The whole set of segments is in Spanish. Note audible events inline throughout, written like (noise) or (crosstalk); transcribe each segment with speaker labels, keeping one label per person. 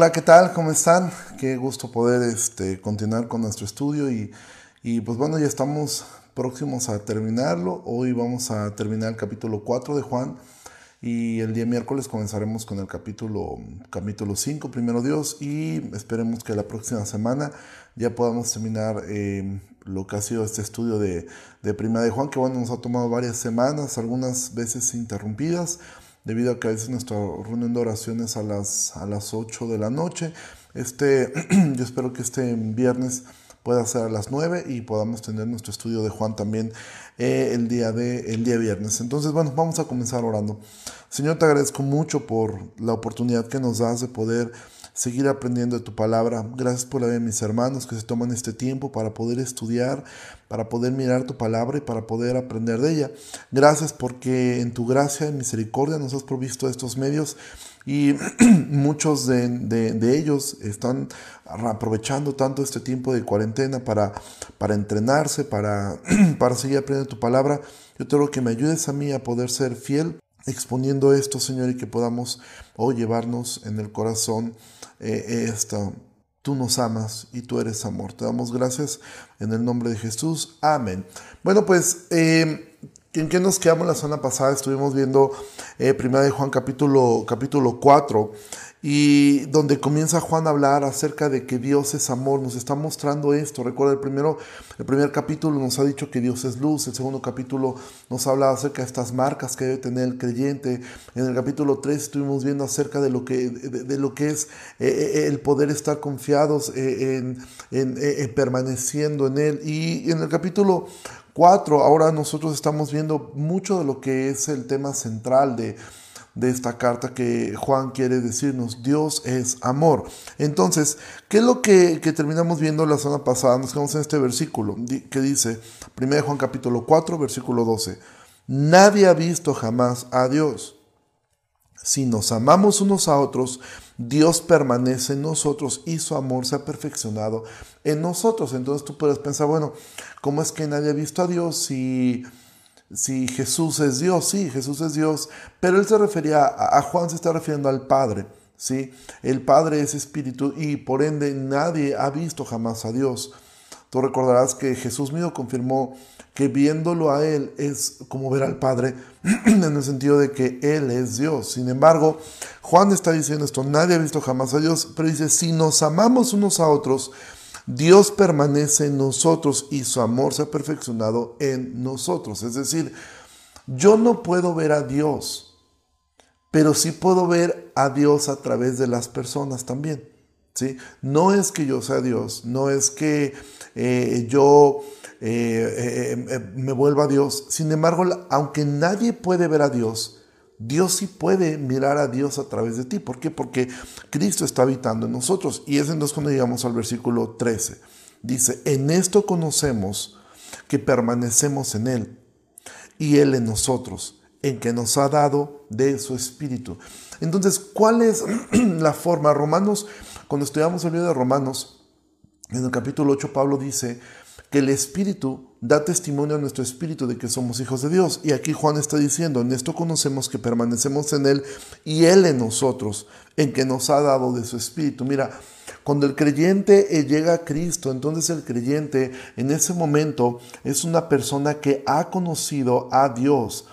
Speaker 1: Hola, ¿qué tal? ¿Cómo están? Qué gusto poder este, continuar con nuestro estudio y, y pues bueno, ya estamos próximos a terminarlo. Hoy vamos a terminar el capítulo 4 de Juan y el día miércoles comenzaremos con el capítulo, capítulo 5, primero Dios, y esperemos que la próxima semana ya podamos terminar eh, lo que ha sido este estudio de, de Primera de Juan, que bueno, nos ha tomado varias semanas, algunas veces interrumpidas, debido a que a veces nuestra reunión de oraciones a las, a las 8 de la noche. Este, (clears throat) yo espero que este viernes pueda ser a las 9 y podamos tener nuestro estudio de Juan también eh, el, día de, el día viernes. Entonces, bueno, vamos a comenzar orando. Señor, te agradezco mucho por la oportunidad que nos das de poder seguir aprendiendo de tu palabra. Gracias por la de mis hermanos que se toman este tiempo para poder estudiar, para poder mirar tu palabra y para poder aprender de ella. Gracias porque en tu gracia y misericordia nos has provisto estos medios y (clears throat) muchos de, de, ellos están aprovechando tanto este tiempo de cuarentena para, para entrenarse, para, (clears throat) para seguir aprendiendo tu palabra. Yo te que me ayudes a mí a poder ser fiel exponiendo esto, Señor, y que podamos hoy llevarnos en el corazón eh, esto. Tú nos amas y tú eres amor. Te damos gracias en el nombre de Jesús. Amén. Bueno, pues eh, ¿En qué nos quedamos la semana pasada? Estuvimos viendo eh, Primera de Juan capítulo, capítulo 4 y donde comienza Juan a hablar acerca de que Dios es amor, nos está mostrando esto. Recuerda, el, primero, el primer capítulo nos ha dicho que Dios es luz, el segundo capítulo nos habla acerca de estas marcas que debe tener el creyente. En el capítulo 3 estuvimos viendo acerca de lo que, de, lo que es eh, eh, el poder estar confiados en, en, permaneciendo en Él. Y en el capítulo Cuatro, ahora nosotros estamos viendo mucho de lo que es el tema central de, esta carta que Juan quiere decirnos. Dios es amor. Entonces, ¿qué es lo que, terminamos viendo la semana pasada? Nos quedamos en este versículo que dice, 1 Juan capítulo 4, versículo 12. Nadie ha visto jamás a Dios. Si nos amamos unos a otros, Dios permanece en nosotros y su amor se ha perfeccionado en nosotros. Entonces tú puedes pensar, bueno, ¿cómo es que nadie ha visto a Dios si, si Jesús es Dios? Sí, Jesús es Dios, pero él se refería, a, Juan se está refiriendo al Padre. ¿sí? El Padre es espíritu y por ende nadie ha visto jamás a Dios. Tú recordarás que Jesús mío confirmó que viéndolo a Él es como ver al Padre, (clears throat) en el sentido de que Él es Dios. Sin embargo, Juan está diciendo esto, nadie ha visto jamás a Dios, pero dice, si nos amamos unos a otros, Dios permanece en nosotros y su amor se ha perfeccionado en nosotros. Es decir, yo no puedo ver a Dios, pero sí puedo ver a Dios a través de las personas también. ¿sí? No es que yo sea Dios, no es que eh, yo eh, eh, me vuelva a Dios. Sin embargo, aunque nadie puede ver a Dios, Dios sí puede mirar a Dios a través de ti. ¿Por qué? Porque Cristo está habitando en nosotros. Y es entonces cuando llegamos al versículo 13. Dice, en esto conocemos que permanecemos en Él y Él en nosotros, en que nos ha dado de su Espíritu. Entonces, ¿cuál es (clears throat) la forma? Romanos, cuando estudiamos el libro de Romanos, en el capítulo 8, Pablo dice que el Espíritu da testimonio a nuestro espíritu de que somos hijos de Dios. Y aquí Juan está diciendo, en esto conocemos que permanecemos en Él y Él en nosotros, en que nos ha dado de su espíritu. Mira, cuando el creyente eh, llega a Cristo, entonces el creyente en ese momento es una persona que ha conocido a Dios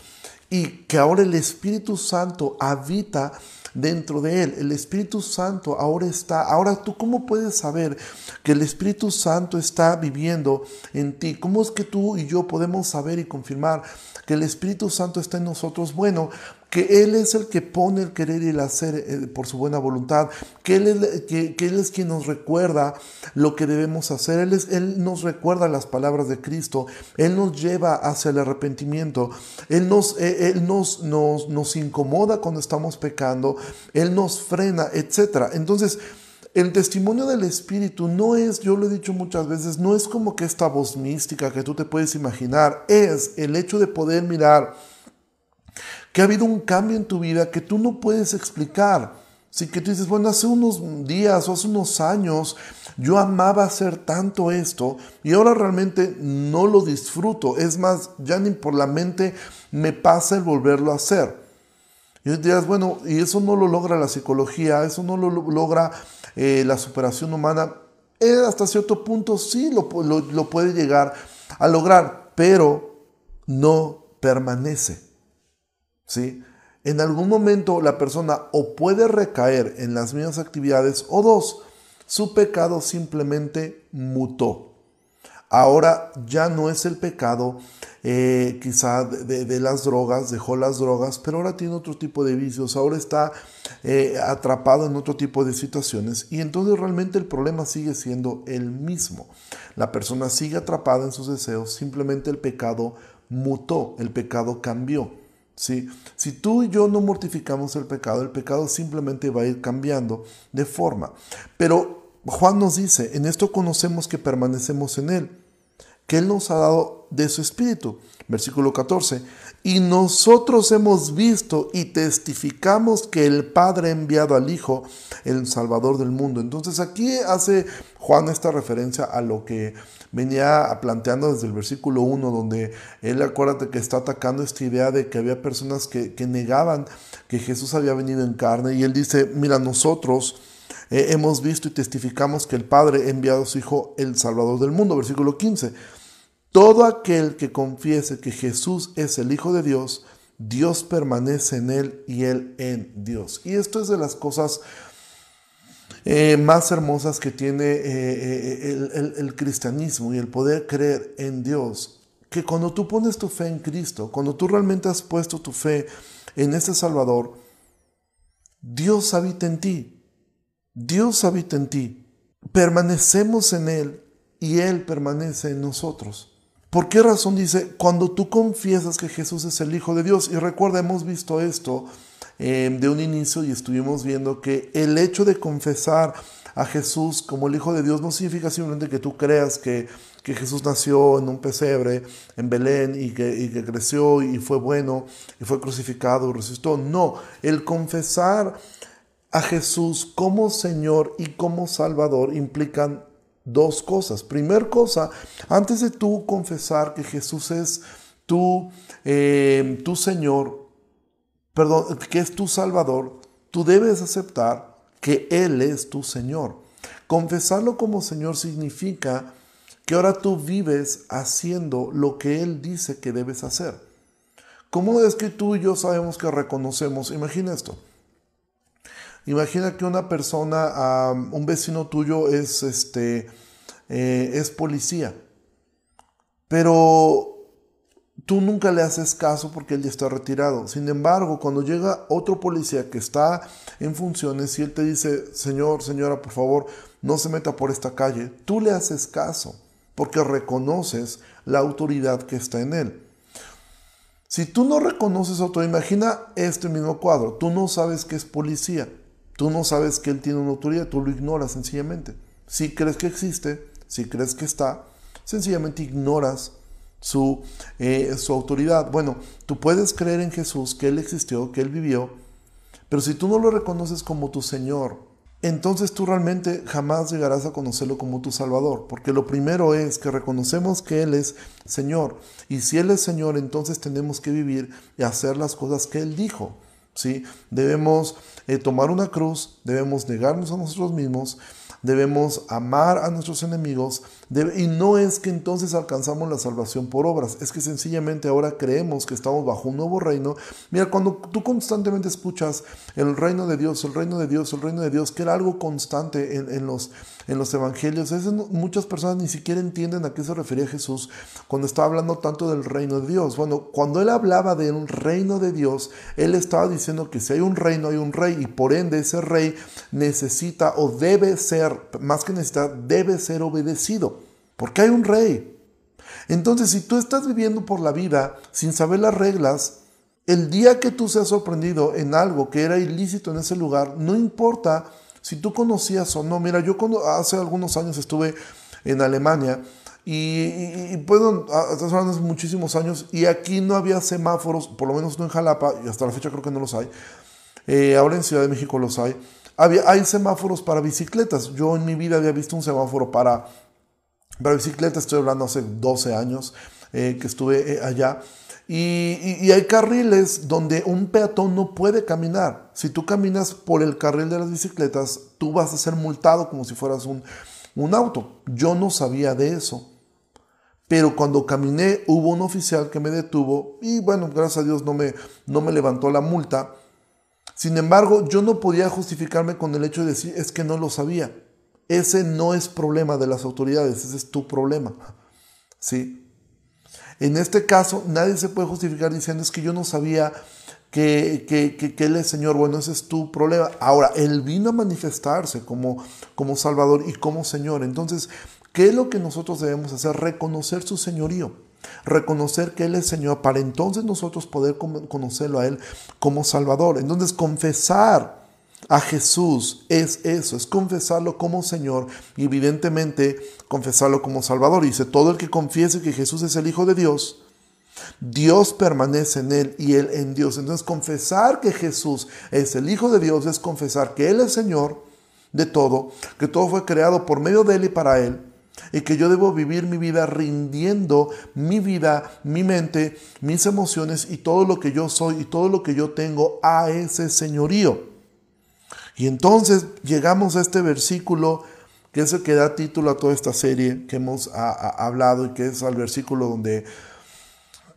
Speaker 1: y que ahora el Espíritu Santo habita dentro de él. El Espíritu Santo ahora está. Ahora tú cómo puedes saber que el Espíritu Santo está viviendo en ti? ¿Cómo es que tú y yo podemos saber y confirmar que el Espíritu Santo está en nosotros? Bueno, que Él es el que pone el querer y el hacer eh, por su buena voluntad, que él, es, que, Él es quien nos recuerda lo que debemos hacer, Él, es, él nos recuerda las palabras de Cristo, Él nos lleva hacia el arrepentimiento, Él, nos, eh, él nos, nos, nos incomoda cuando estamos pecando, Él nos frena, etc. Entonces, el testimonio del Espíritu no es, yo lo he dicho muchas veces, no es como que esta voz mística que tú te puedes imaginar, es el hecho de poder mirar que ha habido un cambio en tu vida que tú no puedes explicar. Si que tú dices, bueno, hace unos días o hace unos años yo amaba hacer tanto esto y ahora realmente no lo disfruto. Es más, ya ni por la mente me pasa el volverlo a hacer. Y dirás, bueno, y eso no lo logra la psicología, eso no lo logra eh, la superación humana, hasta cierto punto sí lo, lo puede llegar a lograr, pero no permanece. ¿Sí? En algún momento la persona o puede recaer en las mismas actividades o dos, su pecado simplemente mutó. Ahora ya no es el pecado eh, quizá de, las drogas, dejó las drogas, pero ahora tiene otro tipo de vicios, ahora está eh, atrapado en otro tipo de situaciones y entonces realmente el problema sigue siendo el mismo. La persona sigue atrapada en sus deseos, simplemente el pecado mutó, el pecado cambió. ¿Sí? Si tú y yo no mortificamos el pecado, el pecado simplemente va a ir cambiando de forma. Pero Juan nos dice, en esto conocemos que permanecemos en Él, que Él nos ha dado de su Espíritu. Versículo 14. Y nosotros hemos visto y testificamos que el Padre ha enviado al Hijo, el Salvador del mundo. Entonces aquí hace Juan esta referencia a lo que venía planteando desde el versículo 1, donde él acuérdate que está atacando esta idea de que había personas que, negaban que Jesús había venido en carne. Y él dice, mira, nosotros eh, hemos visto y testificamos que el Padre ha enviado a su Hijo, el Salvador del mundo. Versículo 15. Todo aquel que confiese que Jesús es el Hijo de Dios, Dios permanece en él y él en Dios. Y esto es de las cosas eh, más hermosas que tiene eh, eh, el, cristianismo y el poder creer en Dios, que cuando tú pones tu fe en Cristo, cuando tú realmente has puesto tu fe en ese Salvador, Dios habita en ti, Dios habita en ti, permanecemos en Él y Él permanece en nosotros. ¿Por qué razón dice, cuando tú confiesas que Jesús es el Hijo de Dios? Y recuerda, hemos visto esto Em, de un inicio y estuvimos viendo que el hecho de confesar a Jesús como el Hijo de Dios no significa simplemente que tú creas que, que Jesús nació en un pesebre en Belén y que, y que, creció y fue bueno y fue crucificado y resucitó. No, el confesar a Jesús como Señor y como Salvador implican dos cosas. Primer cosa, antes de tú confesar que Jesús es tu, eh, tu Señor, perdón, que es tu Salvador, tú debes aceptar que Él es tu Señor. Confesarlo como Señor significa que ahora tú vives haciendo lo que Él dice que debes hacer. ¿Cómo es que tú y yo sabemos que reconocemos? Imagina esto. Imagina que una persona, un vecino tuyo es, este, eh, es policía, pero tú nunca le haces caso porque él ya está retirado. Sin embargo, cuando llega otro policía que está en funciones y él te dice, Señor, señora, por favor, no se meta por esta calle, tú le haces caso porque reconoces la autoridad que está en él. Si tú no reconoces autoridad, imagina este mismo cuadro, tú no sabes que es policía, tú no sabes que él tiene una autoridad, tú lo ignoras sencillamente. Si crees que existe, si crees que está, sencillamente ignoras su, eh, su autoridad. Bueno, tú puedes creer en Jesús, que Él existió, que Él vivió, pero si tú no lo reconoces como tu Señor, entonces tú realmente jamás llegarás a conocerlo como tu Salvador, porque lo primero es que reconocemos que Él es Señor, y si Él es Señor, entonces tenemos que vivir y hacer las cosas que Él dijo. ¿Sí? Debemos eh, tomar una cruz, debemos negarnos a nosotros mismos, debemos amar a nuestros enemigos y no es que entonces alcanzamos la salvación por obras, es que sencillamente ahora creemos que estamos bajo un nuevo reino. Mira, cuando tú constantemente escuchas el reino de Dios, el reino de Dios, el reino de Dios, que era algo constante en, los, en los evangelios, muchas personas ni siquiera entienden a qué se refería Jesús cuando estaba hablando tanto del reino de Dios. Bueno, cuando él hablaba de un reino de Dios, él estaba diciendo que si hay un reino, hay un rey y por ende ese rey necesita o debe ser más que necesitar, debe ser obedecido, porque hay un rey. Entonces, si tú estás viviendo por la vida sin saber las reglas, el día que tú seas sorprendido en algo que era ilícito en ese lugar, no importa si tú conocías o no. Mira, yo cuando, hace algunos años estuve en Alemania y, y, bueno, hace muchísimos años y aquí no había semáforos, por lo menos no en Jalapa, y hasta la fecha creo que no los hay. Eh, ahora en Ciudad de México los hay hay semáforos para bicicletas. Yo en mi vida había visto un semáforo para, para bicicletas, estoy hablando hace 12 años eh, que estuve eh, allá. Y, hay carriles donde un peatón no puede caminar. Si tú caminas por el carril de las bicicletas, tú vas a ser multado como si fueras un, un auto. Yo no sabía de eso. Pero cuando caminé hubo un oficial que me detuvo y bueno, gracias a Dios no me, no me levantó la multa. Sin embargo, yo no podía justificarme con el hecho de decir es que no lo sabía. Ese no es problema de las autoridades, ese es tu problema. ¿Sí? En este caso, nadie se puede justificar diciendo es que yo no sabía que, que, Él es Señor. Bueno, ese es tu problema. Ahora, Él vino a manifestarse como, como Salvador y como Señor. Entonces, ¿qué es lo que nosotros debemos hacer? Reconocer su señorío. Reconocer que Él es Señor para entonces nosotros poder conocerlo a Él como Salvador. Entonces, confesar a Jesús es eso, es confesarlo como Señor y evidentemente confesarlo como Salvador. Dice, todo el que confiese que Jesús es el Hijo de Dios, Dios permanece en él y él en Dios. Entonces confesar que Jesús es el Hijo de Dios es confesar que Él es Señor de todo, que todo fue creado por medio de Él y para Él. Y que yo debo vivir mi vida rindiendo mi vida, mi mente, mis emociones y todo lo que yo soy y todo lo que yo tengo a ese señorío. Y entonces llegamos a este versículo que es el que da título a toda esta serie que hemos hablado y que es al versículo donde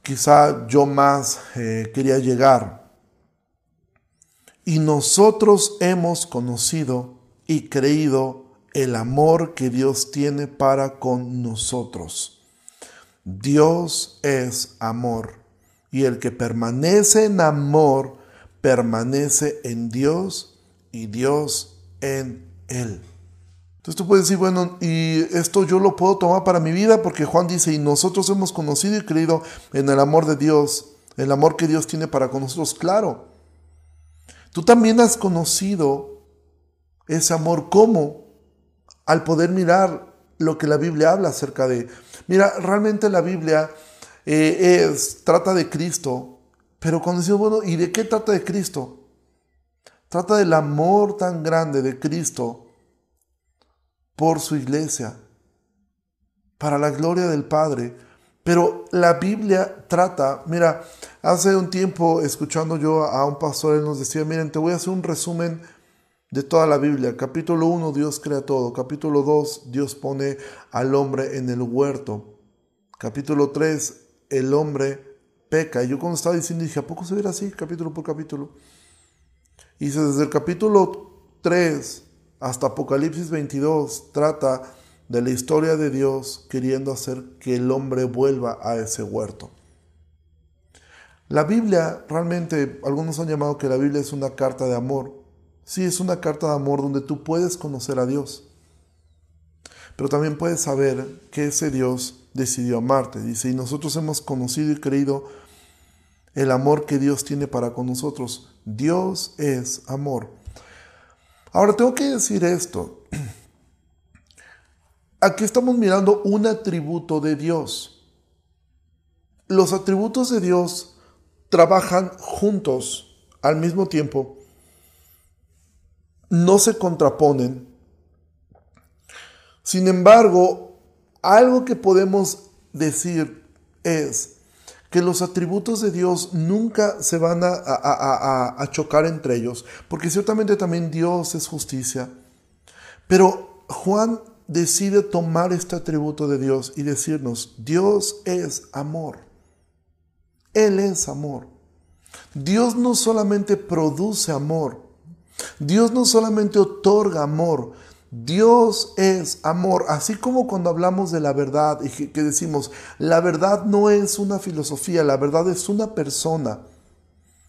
Speaker 1: quizá yo más eh, quería llegar. Y nosotros hemos conocido y creído el amor que Dios tiene para con nosotros. Dios es amor y el que permanece en amor permanece en Dios y Dios en él. Entonces tú puedes decir, bueno, y esto yo lo puedo tomar para mi vida porque Juan dice, y nosotros hemos conocido y creído en el amor de Dios, el amor que Dios tiene para con nosotros. Claro, tú también has conocido ese amor como al poder mirar lo que la Biblia habla acerca de... Mira, realmente la Biblia eh, es, trata de Cristo, pero cuando decimos, bueno, ¿y de qué trata de Cristo? Trata del amor tan grande de Cristo por su iglesia, para la gloria del Padre. Pero la Biblia trata, mira, hace un tiempo escuchando yo a un pastor, él nos decía, miren, te voy a hacer un resumen de toda la Biblia. Capítulo 1, Dios crea todo. Capítulo 2, Dios pone al hombre en el huerto. Capítulo 3, el hombre peca. Yo cuando estaba diciendo, dije, ¿a poco se ve así, capítulo por capítulo? Y desde el capítulo 3 hasta Apocalipsis 22 trata de la historia de Dios queriendo hacer que el hombre vuelva a ese huerto. La Biblia, realmente, algunos han llamado que la Biblia es una carta de amor. Sí, es una carta de amor donde tú puedes conocer a Dios. Pero también puedes saber que ese Dios decidió amarte. Dice, y nosotros hemos conocido y creído el amor que Dios tiene para con nosotros. Dios es amor. Ahora tengo que decir esto. (clears throat) Aquí estamos mirando un atributo de Dios. Los atributos de Dios trabajan juntos al mismo tiempo. No se contraponen. Sin embargo, algo que podemos decir es que los atributos de Dios nunca se van a, chocar entre ellos, porque ciertamente también Dios es justicia. Pero Juan decide tomar este atributo de Dios y decirnos, Dios es amor. Él es amor. Dios no solamente produce amor, Dios no solamente otorga amor, Dios es amor, así como cuando hablamos de la verdad y que decimos, la verdad no es una filosofía, la verdad es una persona.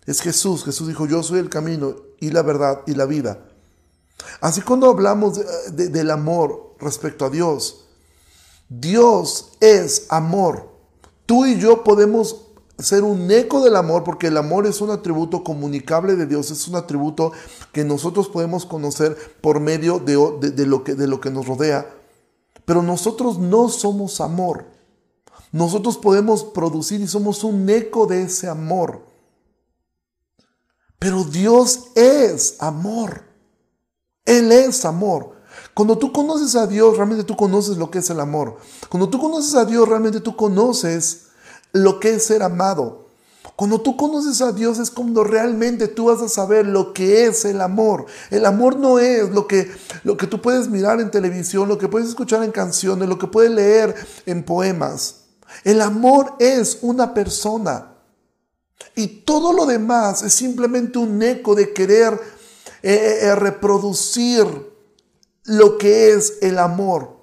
Speaker 1: Es Jesús, Jesús dijo, yo soy el camino y la verdad y la vida. Así cuando hablamos del amor respecto a Dios, Dios es amor. Tú y yo podemos ser un eco del amor, porque el amor es un atributo comunicable de Dios, es un atributo que nosotros podemos conocer por medio de, lo, que, de lo que nos rodea. Pero nosotros no somos amor. Nosotros podemos producir y somos un eco de ese amor. Pero Dios es amor. Él es amor. Cuando tú conoces a Dios, realmente tú conoces lo que es el amor. Cuando tú conoces a Dios, realmente tú conoces lo que es ser amado. Cuando tú conoces a Dios es cuando realmente tú vas a saber lo que es el amor. El amor no es lo que, lo que tú puedes mirar en televisión, lo que puedes escuchar en canciones, lo que puedes leer en poemas. El amor es una persona. Y todo lo demás es simplemente un eco de querer eh, eh, eh, reproducir lo que es el amor.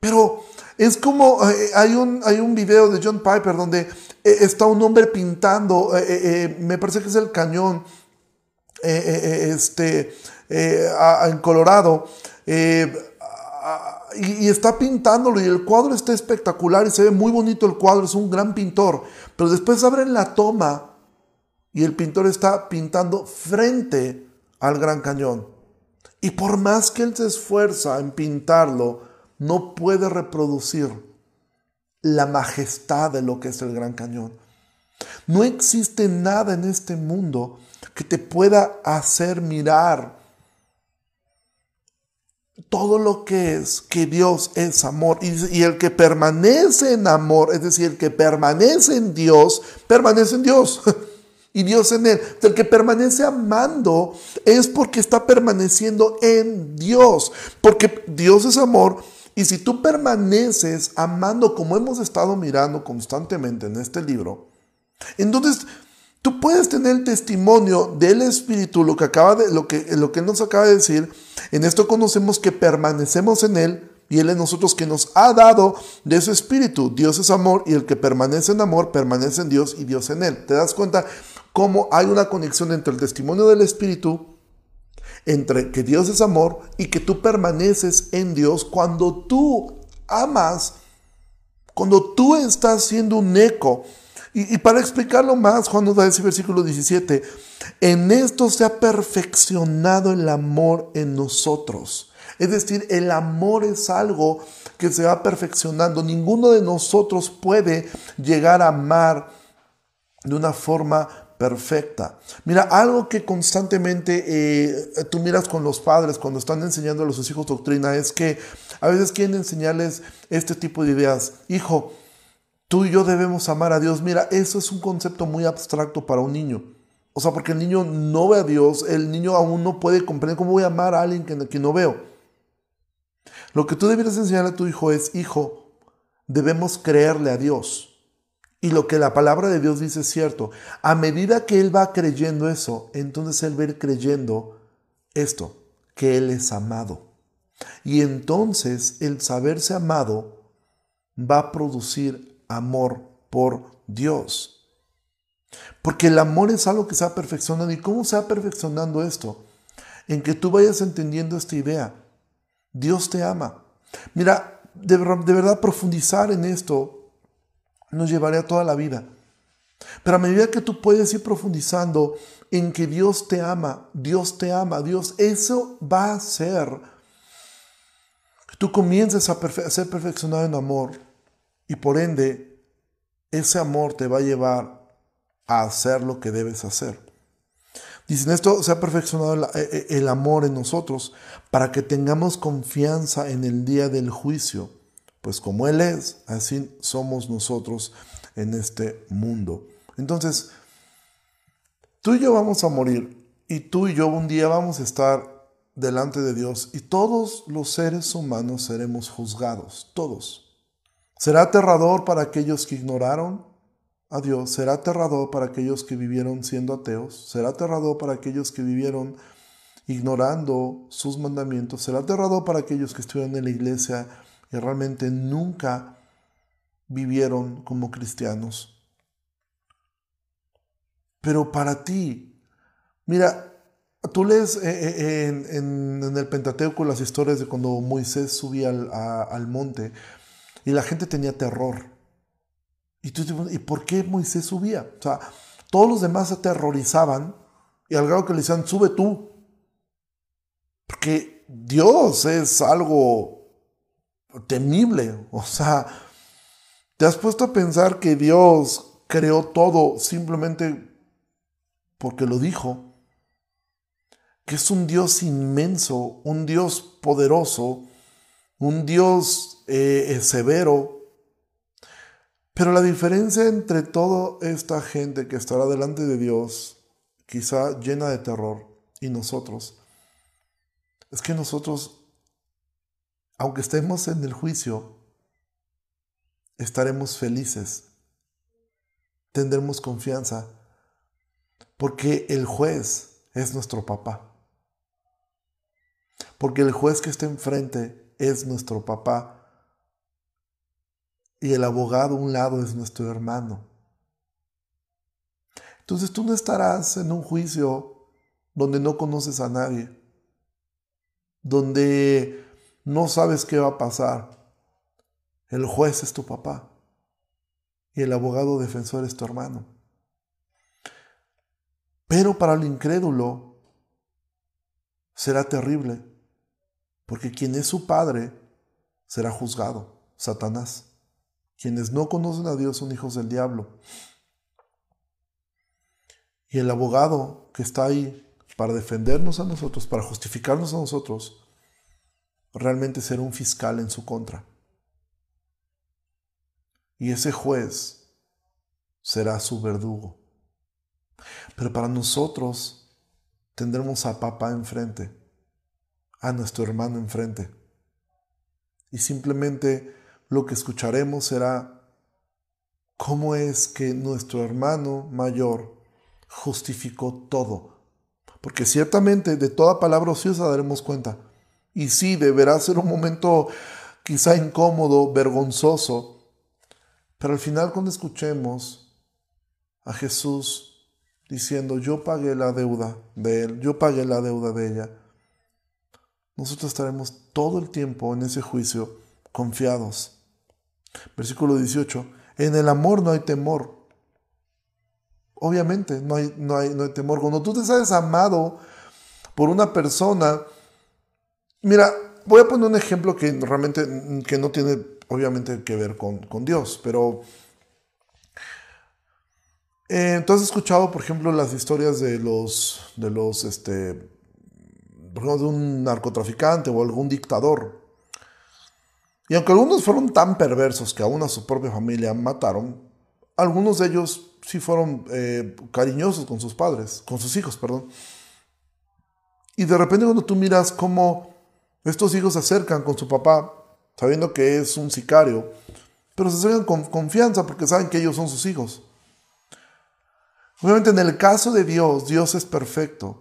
Speaker 1: Pero es como, hay, un, hay un video de John Piper donde está un hombre pintando, me parece que es el cañón, este, en Colorado, y, está pintándolo y el cuadro está espectacular y se ve muy bonito el cuadro, es un gran pintor, pero después abren la toma y el pintor está pintando frente al Gran Cañón. Y por más que él se esfuerza en pintarlo, no puede reproducir la majestad de lo que es el Gran Cañón. No existe nada en este mundo que te pueda hacer mirar todo lo que es que Dios es amor y, el que permanece en amor, es decir, el que permanece en Dios, permanece en Dios (laughs) y Dios en él. El que permanece amando es porque está permaneciendo en Dios, porque Dios es amor y si tú permaneces amando como hemos estado mirando constantemente en este libro, entonces Tú puedes tener el testimonio del Espíritu, lo que, acaba de, lo, que, lo que nos acaba de decir. En esto conocemos que permanecemos en Él y Él en nosotros que nos ha dado de su Espíritu. Dios es amor y el que permanece en amor permanece en Dios y Dios en Él. ¿Te das cuenta cómo hay una conexión entre el testimonio del Espíritu, entre que Dios es amor y que tú permaneces en Dios cuando tú amas, cuando tú estás siendo un eco y, para explicarlo más, Juan nos da ese versículo 17, en esto se ha perfeccionado el amor en nosotros. Es decir, el amor es algo que se va perfeccionando. Ninguno de nosotros puede llegar a amar de una forma perfecta. Mira, algo que constantemente eh, tú miras con los padres cuando están enseñando a sus hijos doctrina es que a veces quieren enseñarles este tipo de ideas. Hijo, Tú y yo debemos amar a Dios. Mira, eso es un concepto muy abstracto para un niño. O sea, porque el niño no ve a Dios, el niño aún no puede comprender cómo voy a amar a alguien que, que no veo. Lo que tú deberías enseñar a tu hijo es, hijo, debemos creerle a Dios. Y lo que la palabra de Dios dice es cierto. A medida que él va creyendo eso, entonces él va creyendo esto, que él es amado. Y entonces el saberse amado va a producir amor por Dios. Porque el amor es algo que se va perfeccionando. ¿Y cómo se va perfeccionando esto? En que tú vayas entendiendo esta idea. Dios te ama. Mira, de, verdad profundizar en esto nos llevaría toda la vida. Pero a medida que tú puedes ir profundizando en que Dios te ama, Dios te ama, Dios, eso va a hacer que tú comiences a, a ser perfeccionado en amor y por ende, ese amor te va a llevar a hacer lo que debes hacer. Dicen, esto se ha perfeccionado e, e, el, amor en nosotros para que tengamos confianza en el día del juicio, pues como Él es, así somos nosotros en este mundo. Entonces, tú y yo vamos a morir y tú y yo un día vamos a estar delante de Dios y todos los seres humanos seremos juzgados, todos. Será aterrador para aquellos que ignoraron a Dios, será aterrador para aquellos que vivieron siendo ateos, será aterrador para aquellos que vivieron ignorando sus mandamientos, será aterrador para aquellos que estuvieron en la iglesia y realmente nunca vivieron como cristianos. Pero para ti, mira, tú lees eh, eh, en, el Pentateuco las historias de cuando Moisés subía al, al monte y la gente tenía terror. Y tú ¿y por qué Moisés subía? O sea, todos los demás se aterrorizaban y al grado que le decían, sube tú. Porque Dios es algo temible. O sea, ¿te has puesto a pensar que Dios creó todo simplemente porque lo dijo? Que es un Dios inmenso, un Dios poderoso, un Dios eh, severo. Pero la diferencia entre toda esta gente que estará delante de Dios, quizá llena de terror, y nosotros, es que nosotros, aunque estemos en el juicio, estaremos felices, tendremos confianza, porque el juez es nuestro papá. Porque el juez que está enfrente es nuestro papá y el abogado a un lado es nuestro hermano. Entonces tú no estarás en un juicio donde no conoces a nadie, donde no sabes qué va a pasar. El juez es tu papá y el abogado defensor es tu hermano. Pero para el incrédulo será terrible, porque quien es su padre será juzgado, Satanás. Quienes no conocen a Dios son hijos del diablo. Y el abogado que está ahí para defendernos a nosotros, para justificarnos a nosotros, realmente será un fiscal en su contra. Y ese juez será su verdugo. Pero para nosotros tendremos a papá enfrente, a nuestro hermano enfrente. Y simplemente lo que escucharemos será cómo es que nuestro hermano mayor justificó todo. Porque ciertamente de toda palabra ociosa daremos cuenta. Y sí, deberá ser un momento quizá incómodo, vergonzoso. Pero al final cuando escuchemos a Jesús diciendo, yo pagué la deuda de él, yo pagué la deuda de ella, nosotros estaremos todo el tiempo en ese juicio confiados. Versículo 18. En el amor no hay temor. Obviamente, no hay, no hay, no hay temor. Cuando tú te sabes amado por una persona, mira, voy a poner un ejemplo que realmente que no tiene obviamente que ver con, Dios, pero eh, tú has escuchado, por ejemplo, las historias de los, de los, este, por ejemplo, de un narcotraficante o algún dictador y aunque algunos fueron tan perversos que aún a su propia familia mataron, algunos de ellos sí fueron eh, cariñosos con sus padres, con sus hijos, perdón. Y de repente cuando tú miras cómo estos hijos se acercan con su papá, sabiendo que es un sicario, pero se acercan con confianza porque saben que ellos son sus hijos. Obviamente en el caso de Dios, Dios es perfecto.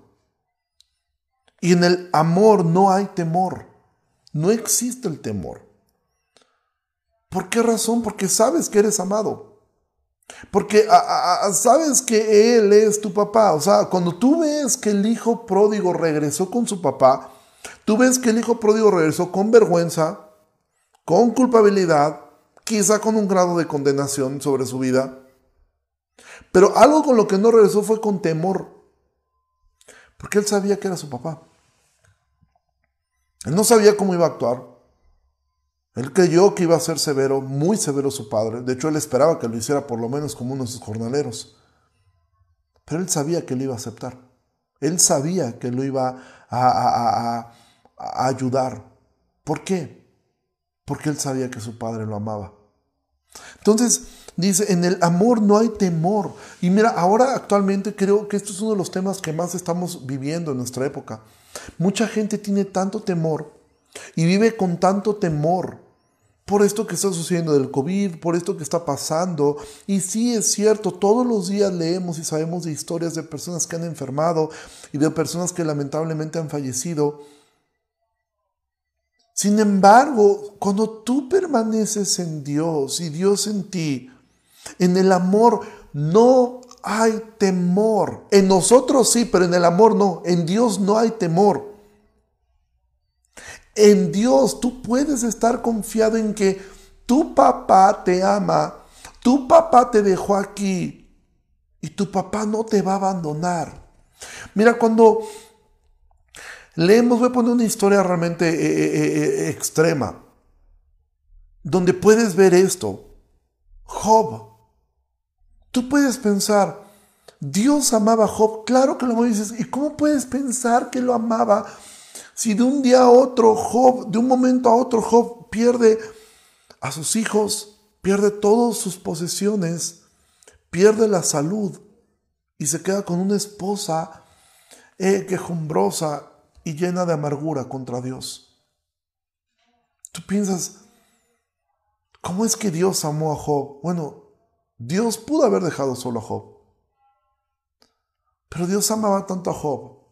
Speaker 1: Y en el amor no hay temor. No existe el temor. ¿Por qué razón? Porque sabes que eres amado. Porque sabes que Él es tu papá. O sea, cuando tú ves que el hijo pródigo regresó con su papá, tú ves que el hijo pródigo regresó con vergüenza, con culpabilidad, quizá con un grado de condenación sobre su vida. Pero algo con lo que no regresó fue con temor. Porque él sabía que era su papá. Él no sabía cómo iba a actuar. Él creyó que iba a ser severo, muy severo su padre. De hecho, él esperaba que lo hiciera por lo menos como uno de sus jornaleros. Pero él sabía que lo iba a aceptar. Él sabía que lo iba a, a ayudar. ¿Por qué? Porque él sabía que su padre lo amaba. Entonces, dice, en el amor no hay temor. Y mira, ahora actualmente creo que esto es uno de los temas que más estamos viviendo en nuestra época. Mucha gente tiene tanto temor y vive con tanto temor por esto que está sucediendo del COVID, por esto que está pasando. Y sí es cierto, todos los días leemos y sabemos de historias de personas que han enfermado y de personas que lamentablemente han fallecido. Sin embargo, cuando tú permaneces en Dios y Dios en ti, en el amor no hay temor. En nosotros sí, pero en el amor no. En Dios no hay temor. En Dios tú puedes estar confiado en que tu papá te ama, tu papá te dejó aquí y tu papá no te va a abandonar. Mira, cuando leemos, voy a poner una historia realmente eh, eh, eh, extrema, donde puedes ver esto. Job, tú puedes pensar, Dios amaba a Job, claro que lo dices, ¿y cómo puedes pensar que lo amaba? Si de un día a otro Job, de un momento a otro Job pierde a sus hijos, pierde todas sus posesiones, pierde la salud y se queda con una esposa quejumbrosa y llena de amargura contra Dios. Tú piensas, ¿cómo es que Dios amó a Job? Bueno, Dios pudo haber dejado solo a Job. Pero Dios amaba tanto a Job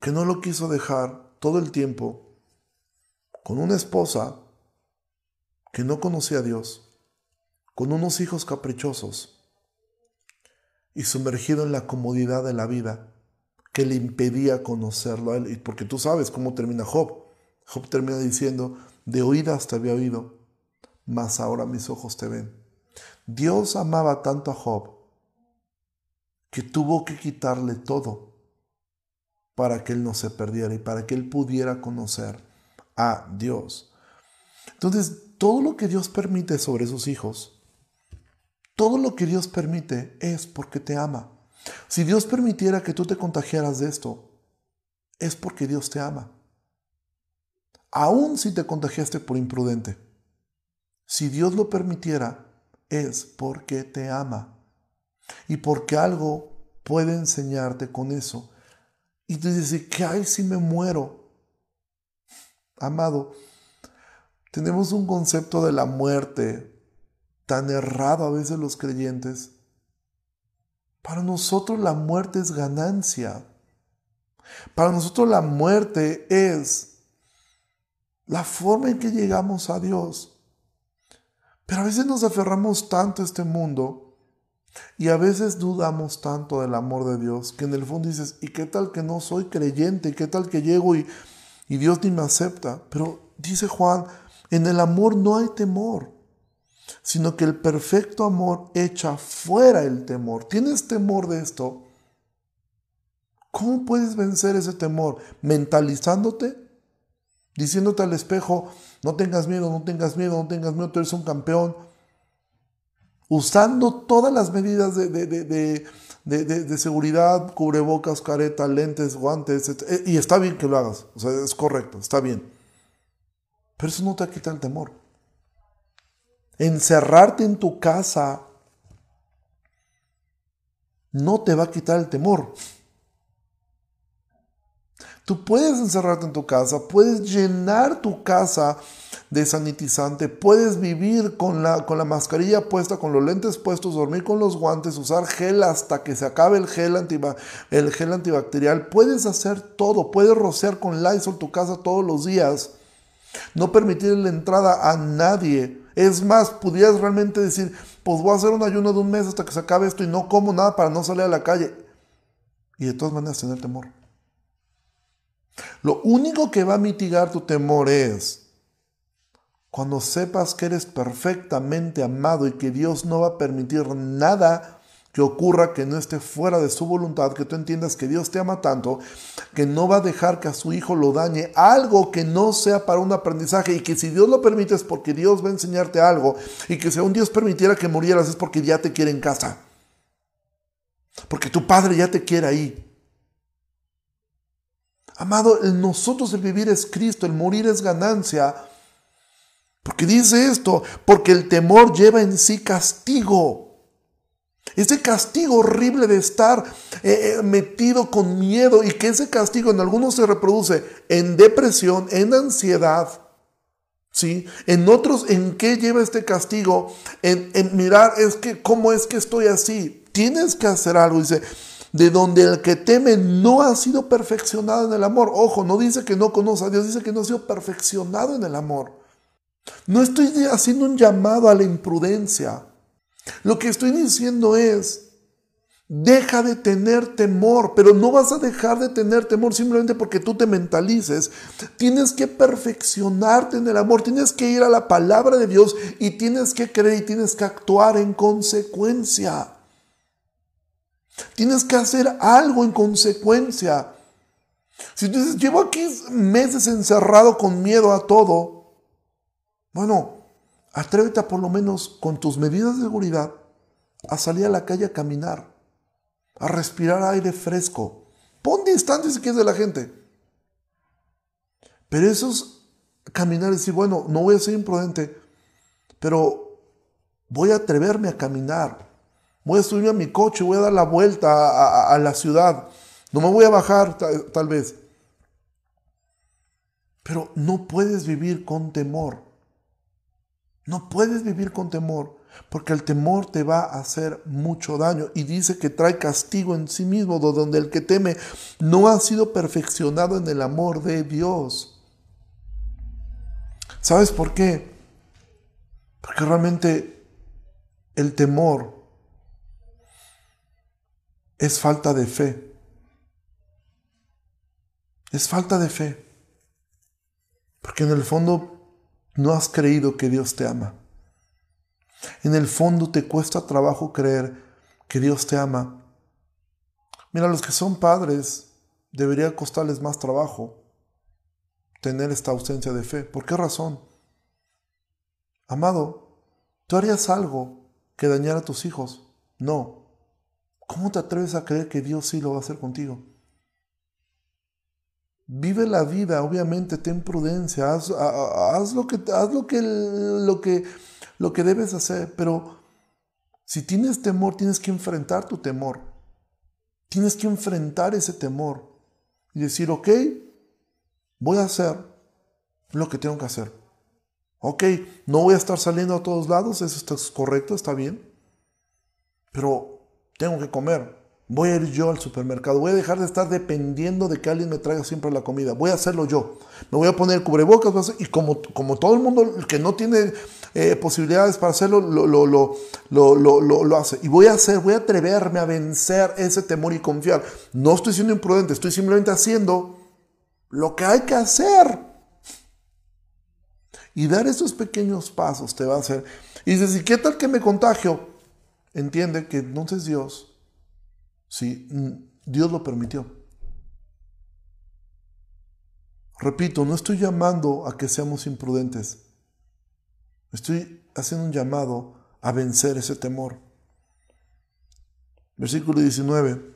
Speaker 1: que no lo quiso dejar todo el tiempo con una esposa que no conocía a Dios, con unos hijos caprichosos y sumergido en la comodidad de la vida que le impedía conocerlo a él. Porque tú sabes cómo termina Job. Job termina diciendo, de oídas te había oído, mas ahora mis ojos te ven. Dios amaba tanto a Job que tuvo que quitarle todo para que él no se perdiera y para que él pudiera conocer a Dios. Entonces, todo lo que Dios permite sobre sus hijos, todo lo que Dios permite es porque te ama. Si Dios permitiera que tú te contagiaras de esto, es porque Dios te ama. Aún si te contagiaste por imprudente, si Dios lo permitiera, es porque te ama y porque algo puede enseñarte con eso. Y tú dices, ¿qué hay si me muero? Amado, tenemos un concepto de la muerte tan errado a veces los creyentes. Para nosotros la muerte es ganancia. Para nosotros la muerte es la forma en que llegamos a Dios. Pero a veces nos aferramos tanto a este mundo y a veces dudamos tanto del amor de Dios que en el fondo dices, ¿y qué tal que no soy creyente? ¿Y qué tal que llego y, y Dios ni me acepta? Pero dice Juan, en el amor no hay temor, sino que el perfecto amor echa fuera el temor. ¿Tienes temor de esto? ¿Cómo puedes vencer ese temor? ¿Mentalizándote? Diciéndote al espejo, no tengas miedo, no tengas miedo, no tengas miedo, tú eres un campeón usando todas las medidas de, seguridad, cubrebocas, careta, lentes, guantes, etc. y está bien que lo hagas, o sea, es correcto, está bien. Pero eso no te quita el temor. Encerrarte en tu casa no te va a quitar el temor. Tú puedes encerrarte en tu casa, puedes llenar tu casa de sanitizante, puedes vivir con la, con la mascarilla puesta, con los lentes puestos, dormir con los guantes, usar gel hasta que se acabe el gel, el gel antibacterial, puedes hacer todo, puedes rociar con Lysol tu casa todos los días, no permitir la entrada a nadie. Es más, pudieras realmente decir, pues voy a hacer un ayuno de un mes hasta que se acabe esto y no como nada para no salir a la calle. Y de todas maneras tener temor. Lo único que va a mitigar tu temor es cuando sepas que eres perfectamente amado y que Dios no va a permitir nada que ocurra que no esté fuera de su voluntad, que tú entiendas que Dios te ama tanto, que no va a dejar que a su hijo lo dañe, algo que no sea para un aprendizaje y que si Dios lo permite es porque Dios va a enseñarte algo y que si aún Dios permitiera que murieras es porque ya te quiere en casa, porque tu padre ya te quiere ahí. Amado, en nosotros el vivir es Cristo, el morir es ganancia. Porque dice esto, porque el temor lleva en sí castigo. Ese castigo horrible de estar eh, eh, metido con miedo y que ese castigo en algunos se reproduce en depresión, en ansiedad. ¿Sí? En otros, ¿en qué lleva este castigo? En, mirar, es que, ¿cómo es que estoy así? Tienes que hacer algo. Dice, de donde el que teme no ha sido perfeccionado en el amor. Ojo, no dice que no conoce a Dios, dice que no ha sido perfeccionado en el amor. No estoy haciendo un llamado a la imprudencia. Lo que estoy diciendo es, deja de tener temor, pero no vas a dejar de tener temor simplemente porque tú te mentalices. Tienes que perfeccionarte en el amor, tienes que ir a la palabra de Dios y tienes que creer y tienes que actuar en consecuencia. Tienes que hacer algo en consecuencia. Si tú dices, llevo aquí meses encerrado con miedo a todo, bueno, atrévete por lo menos con tus medidas de seguridad a salir a la calle a caminar, a respirar aire fresco. Pon distancia si quieres de la gente. Pero eso es caminar y decir, bueno, no voy a ser imprudente, pero voy a atreverme a caminar. Voy a subirme a mi coche, voy a dar la vuelta a, la ciudad. No me voy a bajar tal vez. Pero no puedes vivir con temor. No puedes vivir con temor, porque el temor te va a hacer mucho daño. Y dice que trae castigo en sí mismo, donde el que teme no ha sido perfeccionado en el amor de Dios. ¿Sabes por qué? Porque realmente el temor es falta de fe. Es falta de fe. Porque en el fondo no has creído que Dios te ama. En el fondo te cuesta trabajo creer que Dios te ama. Mira, los que son padres debería costarles más trabajo tener esta ausencia de fe. ¿Por qué razón? Amado, ¿tú harías algo que dañara a tus hijos? No. ¿Cómo te atreves a creer que Dios sí lo va a hacer contigo? Vive la vida, obviamente, ten prudencia, haz, lo, que, haz lo, que, lo, que, lo que debes hacer, pero si tienes temor, tienes que enfrentar tu temor. Tienes que enfrentar ese temor y decir, ok, voy a hacer lo que tengo que hacer. Ok, no voy a estar saliendo a todos lados, eso está correcto, está bien, pero tengo que comer, Voy a ir yo al supermercado. Voy a dejar de estar dependiendo de que alguien me traiga siempre la comida. Voy a hacerlo yo. Me voy a poner cubrebocas y como, como todo el mundo que no tiene eh, posibilidades para hacerlo, lo, lo, lo, lo, hace. Y voy a hacer, voy a atreverme a vencer ese temor y confiar. No estoy siendo imprudente, estoy simplemente haciendo lo que hay que hacer. Y dar esos pequeños pasos te va a hacer. Y dices, ¿y qué tal que me contagio? Entiende que entonces Dios Sí, mm, Dios lo permitió. Repito, no estoy llamando a que seamos imprudentes. Estoy haciendo un llamado a vencer ese temor. Versículo 19.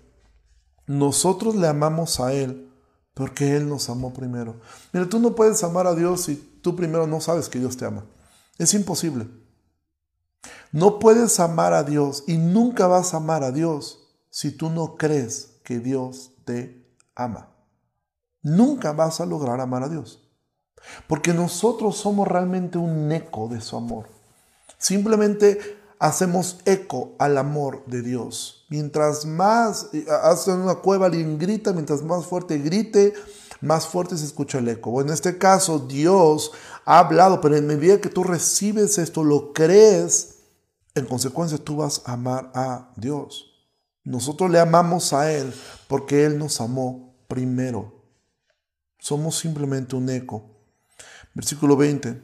Speaker 1: Nosotros le amamos a Él porque Él nos amó primero. Mira, tú no puedes amar a Dios si tú primero no sabes que Dios te ama. Es imposible. No puedes amar a Dios y nunca vas a amar a Dios si tú no crees que Dios te ama. Nunca vas a lograr amar a Dios. Porque nosotros somos realmente un eco de su amor. Simplemente hacemos eco al amor de Dios. Mientras más eh, hacen una cueva, alguien grita, mientras más fuerte grite, más fuerte se escucha el eco. en este caso, Dios ha hablado, pero en medida que tú recibes esto, lo crees, en consecuencia tú vas a amar a Dios. Nosotros le amamos a Él porque Él nos amó primero. Somos simplemente un eco. Versículo 20.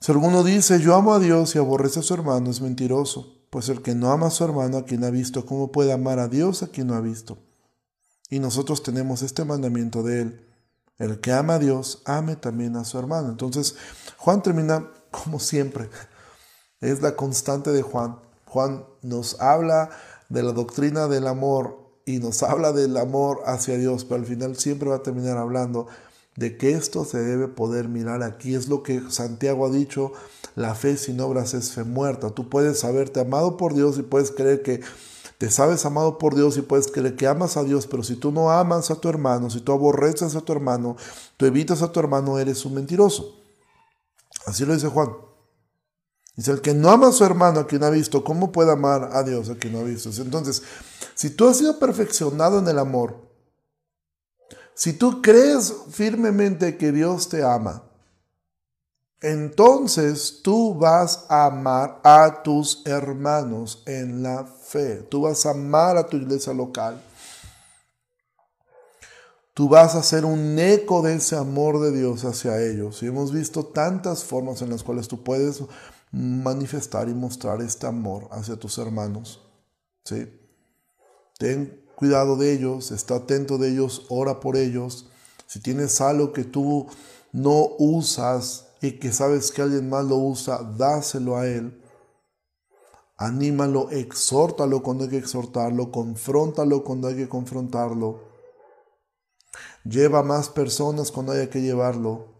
Speaker 1: Si alguno dice, yo amo a Dios y aborrece a su hermano, es mentiroso, pues el que no ama a su hermano a quien ha visto, ¿cómo puede amar a Dios a quien no ha visto? Y nosotros tenemos este mandamiento de Él. El que ama a Dios, ame también a su hermano. Entonces, Juan termina como siempre. Es la constante de Juan. Juan nos habla de la doctrina del amor y nos habla del amor hacia Dios, pero al final siempre va a terminar hablando de que esto se debe poder mirar aquí. Es lo que Santiago ha dicho, la fe sin obras es fe muerta. Tú puedes saberte amado por Dios y puedes creer que te sabes amado por Dios y puedes creer que amas a Dios, pero si tú no amas a tu hermano, si tú aborreces a tu hermano, tú evitas a tu hermano, eres un mentiroso. Así lo dice Juan. Dice, el que no ama a su hermano a quien ha visto, ¿cómo puede amar a Dios a quien no ha visto? Entonces, si tú has sido perfeccionado en el amor, si tú crees firmemente que Dios te ama, entonces tú vas a amar a tus hermanos en la fe. Tú vas a amar a tu iglesia local. Tú vas a ser un eco de ese amor de Dios hacia ellos. Y hemos visto tantas formas en las cuales tú puedes manifestar y mostrar este amor hacia tus hermanos. ¿sí? Ten cuidado de ellos, está atento de ellos, ora por ellos. Si tienes algo que tú no usas y que sabes que alguien más lo usa, dáselo a él. Anímalo, exhórtalo cuando hay que exhortarlo, confróntalo cuando hay que confrontarlo. Lleva más personas cuando haya que llevarlo.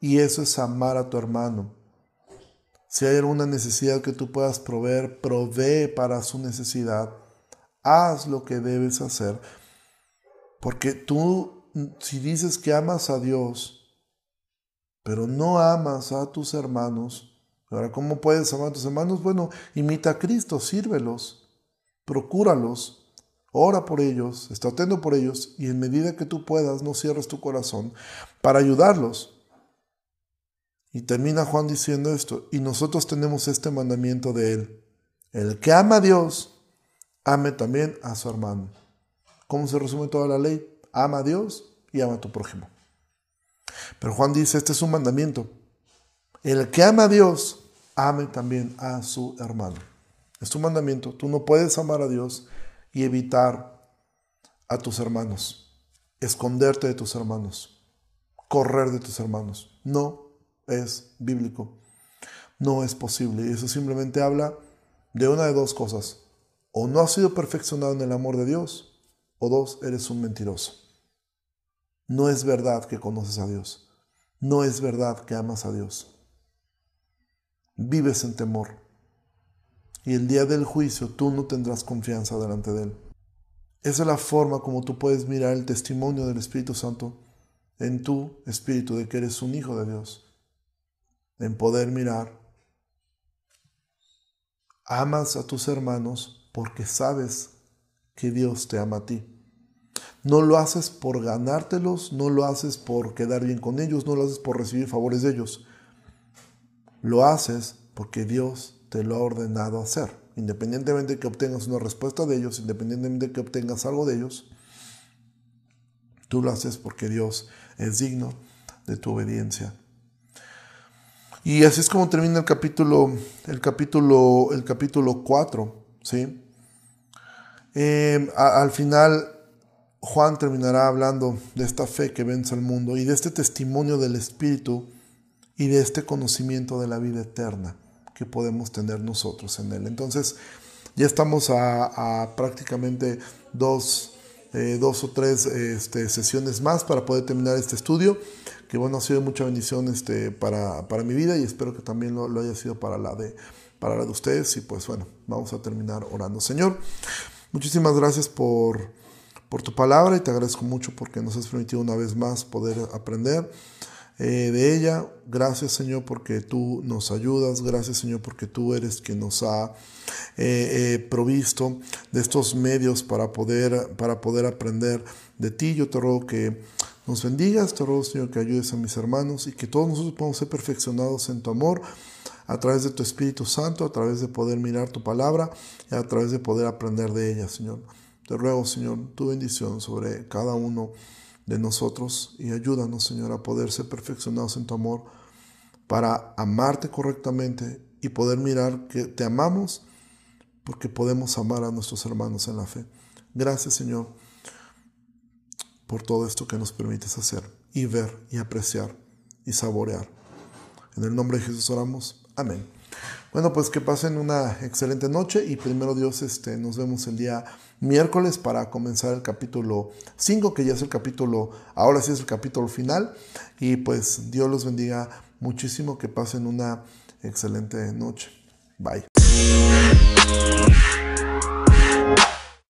Speaker 1: Y eso es amar a tu hermano. Si hay alguna necesidad que tú puedas proveer, provee para su necesidad. Haz lo que debes hacer. Porque tú, si dices que amas a Dios, pero no amas a tus hermanos, ahora, ¿cómo puedes amar a tus hermanos? Bueno, imita a Cristo, sírvelos, procúralos, ora por ellos, está atento por ellos y en medida que tú puedas, no cierres tu corazón para ayudarlos. Y termina Juan diciendo esto, y nosotros tenemos este mandamiento de él. El que ama a Dios, ame también a su hermano. ¿Cómo se resume toda la ley? Ama a Dios y ama a tu prójimo. Pero Juan dice, este es un mandamiento. El que ama a Dios, ame también a su hermano. Es tu mandamiento. Tú no puedes amar a Dios y evitar a tus hermanos, esconderte de tus hermanos, correr de tus hermanos. No es bíblico. No es posible. Y eso simplemente habla de una de dos cosas. O no has sido perfeccionado en el amor de Dios, o dos, eres un mentiroso. No es verdad que conoces a Dios. No es verdad que amas a Dios. Vives en temor. Y el día del juicio tú no tendrás confianza delante de Él. Esa es la forma como tú puedes mirar el testimonio del Espíritu Santo en tu espíritu de que eres un hijo de Dios en poder mirar. Amas a tus hermanos porque sabes que Dios te ama a ti. No lo haces por ganártelos, no lo haces por quedar bien con ellos, no lo haces por recibir favores de ellos. Lo haces porque Dios te lo ha ordenado hacer. Independientemente de que obtengas una respuesta de ellos, independientemente de que obtengas algo de ellos, tú lo haces porque Dios es digno de tu obediencia. Y así es como termina el capítulo, el capítulo, el capítulo 4, ¿sí? Eh, al final, Juan terminará hablando de esta fe que vence al mundo y de este testimonio del Espíritu y de este conocimiento de la vida eterna que podemos tener nosotros en Él. Entonces, ya estamos a, prácticamente dos, eh, dos o tres este, sesiones más para poder terminar este estudio que bueno, ha sido mucha bendición este, para, para mi vida y espero que también lo, haya sido para la, de, para la de ustedes. Y pues bueno, vamos a terminar orando. Señor, muchísimas gracias por, por tu palabra y te agradezco mucho porque nos has permitido una vez más poder aprender. Eh, de ella. Gracias Señor porque tú nos ayudas. Gracias Señor porque tú eres quien nos ha eh, eh, provisto de estos medios para poder, para poder aprender de ti. Yo te ruego que nos bendigas, te ruego, Señor, que ayudes a mis hermanos y que todos nosotros podamos ser perfeccionados en tu amor a través de tu Espíritu Santo, a través de poder mirar tu palabra y a través de poder aprender de ella, Señor. Te ruego, Señor, tu bendición sobre cada uno de nosotros y ayúdanos, Señor, a poder ser perfeccionados en tu amor para amarte correctamente y poder mirar que te amamos porque podemos amar a nuestros hermanos en la fe. Gracias, Señor por todo esto que nos permites hacer y ver y apreciar y saborear. En el nombre de Jesús oramos. Amén. Bueno, pues que pasen una excelente noche y primero Dios, este, nos vemos el día miércoles para comenzar el capítulo 5, que ya es el capítulo, ahora sí es el capítulo final. Y pues Dios los bendiga muchísimo, que pasen una excelente noche. Bye.